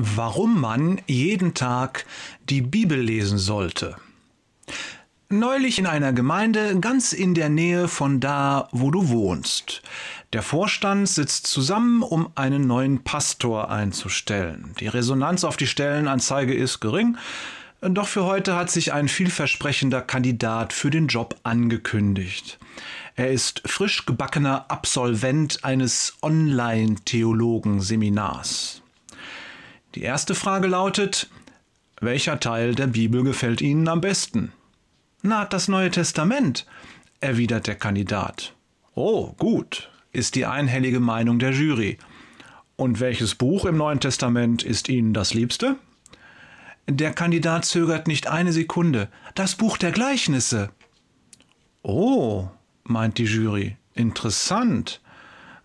Warum man jeden Tag die Bibel lesen sollte. Neulich in einer Gemeinde ganz in der Nähe von da, wo du wohnst. Der Vorstand sitzt zusammen, um einen neuen Pastor einzustellen. Die Resonanz auf die Stellenanzeige ist gering, doch für heute hat sich ein vielversprechender Kandidat für den Job angekündigt. Er ist frisch gebackener Absolvent eines Online-Theologen-Seminars. Die erste Frage lautet, welcher Teil der Bibel gefällt Ihnen am besten? Na, das Neue Testament, erwidert der Kandidat. Oh, gut, ist die einhellige Meinung der Jury. Und welches Buch im Neuen Testament ist Ihnen das Liebste? Der Kandidat zögert nicht eine Sekunde. Das Buch der Gleichnisse. Oh, meint die Jury, interessant.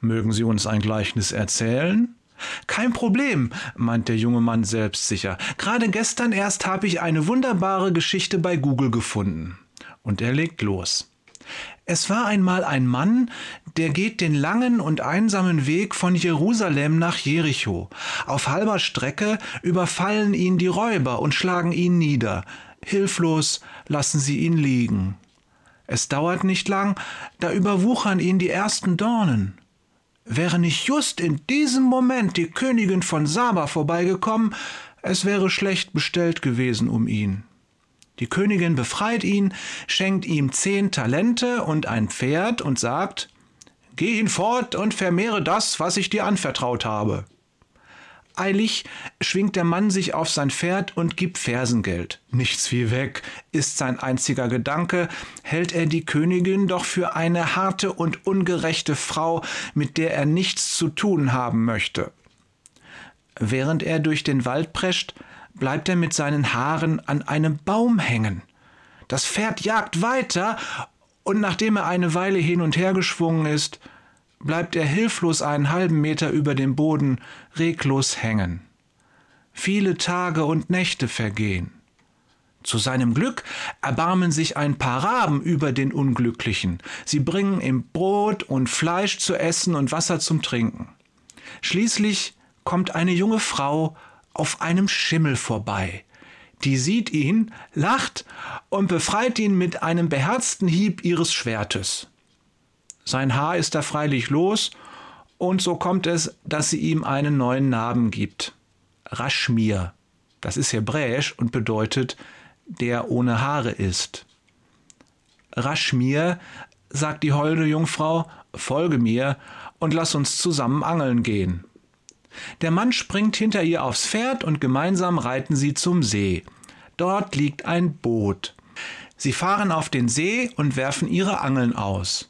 Mögen Sie uns ein Gleichnis erzählen? Kein Problem, meint der junge Mann selbstsicher. Gerade gestern erst habe ich eine wunderbare Geschichte bei Google gefunden. Und er legt los. Es war einmal ein Mann, der geht den langen und einsamen Weg von Jerusalem nach Jericho. Auf halber Strecke überfallen ihn die Räuber und schlagen ihn nieder. Hilflos lassen sie ihn liegen. Es dauert nicht lang, da überwuchern ihn die ersten Dornen. Wäre nicht just in diesem Moment die Königin von Saba vorbeigekommen, es wäre schlecht bestellt gewesen um ihn. Die Königin befreit ihn, schenkt ihm zehn Talente und ein Pferd und sagt, Geh ihn fort und vermehre das, was ich dir anvertraut habe. Eilig schwingt der Mann sich auf sein Pferd und gibt Fersengeld. Nichts wie weg, ist sein einziger Gedanke, hält er die Königin doch für eine harte und ungerechte Frau, mit der er nichts zu tun haben möchte. Während er durch den Wald prescht, bleibt er mit seinen Haaren an einem Baum hängen. Das Pferd jagt weiter, und nachdem er eine Weile hin und her geschwungen ist, bleibt er hilflos einen halben Meter über dem Boden reglos hängen. Viele Tage und Nächte vergehen. Zu seinem Glück erbarmen sich ein paar Raben über den Unglücklichen. Sie bringen ihm Brot und Fleisch zu essen und Wasser zum Trinken. Schließlich kommt eine junge Frau auf einem Schimmel vorbei. Die sieht ihn, lacht und befreit ihn mit einem beherzten Hieb ihres Schwertes. Sein Haar ist da freilich los, und so kommt es, dass sie ihm einen neuen Namen gibt. Raschmir. Das ist hebräisch und bedeutet, der ohne Haare ist. Raschmir, sagt die holde Jungfrau, folge mir und lass uns zusammen angeln gehen. Der Mann springt hinter ihr aufs Pferd und gemeinsam reiten sie zum See. Dort liegt ein Boot. Sie fahren auf den See und werfen ihre Angeln aus.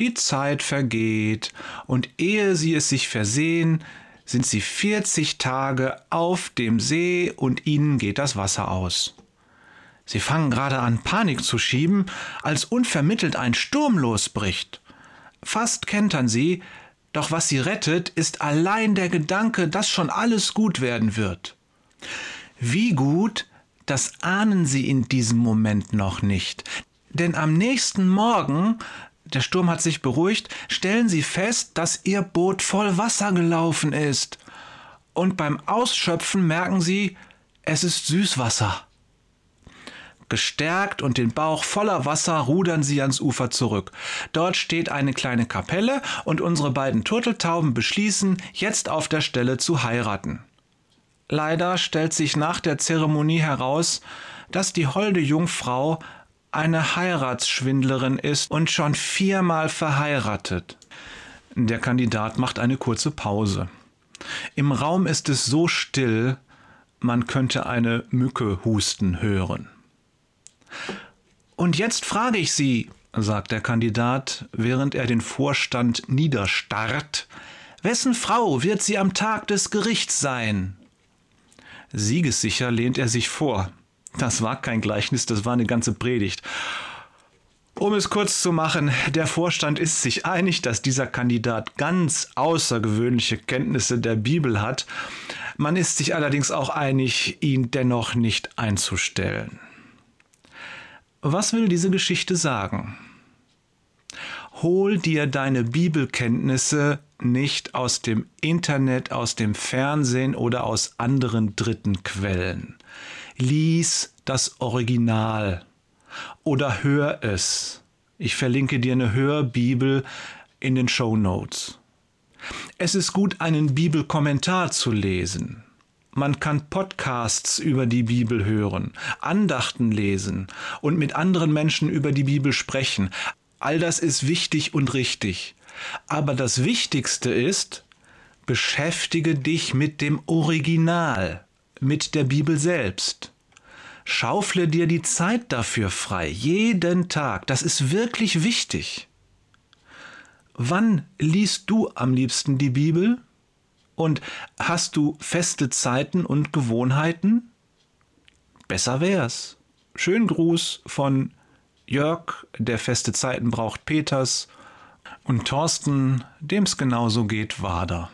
Die Zeit vergeht, und ehe sie es sich versehen, sind sie 40 Tage auf dem See und ihnen geht das Wasser aus. Sie fangen gerade an, Panik zu schieben, als unvermittelt ein Sturm losbricht. Fast kentern sie, doch was sie rettet, ist allein der Gedanke, dass schon alles gut werden wird. Wie gut, das ahnen sie in diesem Moment noch nicht. Denn am nächsten Morgen der Sturm hat sich beruhigt, stellen Sie fest, dass Ihr Boot voll Wasser gelaufen ist. Und beim Ausschöpfen merken Sie, es ist Süßwasser. Gestärkt und den Bauch voller Wasser rudern sie ans Ufer zurück. Dort steht eine kleine Kapelle und unsere beiden Turteltauben beschließen, jetzt auf der Stelle zu heiraten. Leider stellt sich nach der Zeremonie heraus, dass die holde Jungfrau eine Heiratsschwindlerin ist und schon viermal verheiratet. Der Kandidat macht eine kurze Pause. Im Raum ist es so still, man könnte eine Mücke husten hören. Und jetzt frage ich Sie, sagt der Kandidat, während er den Vorstand niederstarrt, wessen Frau wird sie am Tag des Gerichts sein? Siegessicher lehnt er sich vor. Das war kein Gleichnis, das war eine ganze Predigt. Um es kurz zu machen, der Vorstand ist sich einig, dass dieser Kandidat ganz außergewöhnliche Kenntnisse der Bibel hat. Man ist sich allerdings auch einig, ihn dennoch nicht einzustellen. Was will diese Geschichte sagen? hol dir deine Bibelkenntnisse nicht aus dem Internet, aus dem Fernsehen oder aus anderen dritten Quellen. Lies das Original oder hör es. Ich verlinke dir eine Hörbibel in den Show Notes. Es ist gut, einen Bibelkommentar zu lesen. Man kann Podcasts über die Bibel hören, Andachten lesen und mit anderen Menschen über die Bibel sprechen. All das ist wichtig und richtig. Aber das Wichtigste ist, beschäftige dich mit dem Original, mit der Bibel selbst. Schaufle dir die Zeit dafür frei, jeden Tag. Das ist wirklich wichtig. Wann liest du am liebsten die Bibel? Und hast du feste Zeiten und Gewohnheiten? Besser wär's. Schönen Gruß von Jörg, der feste Zeiten braucht Peters, und Thorsten, dem's genauso geht, Wader.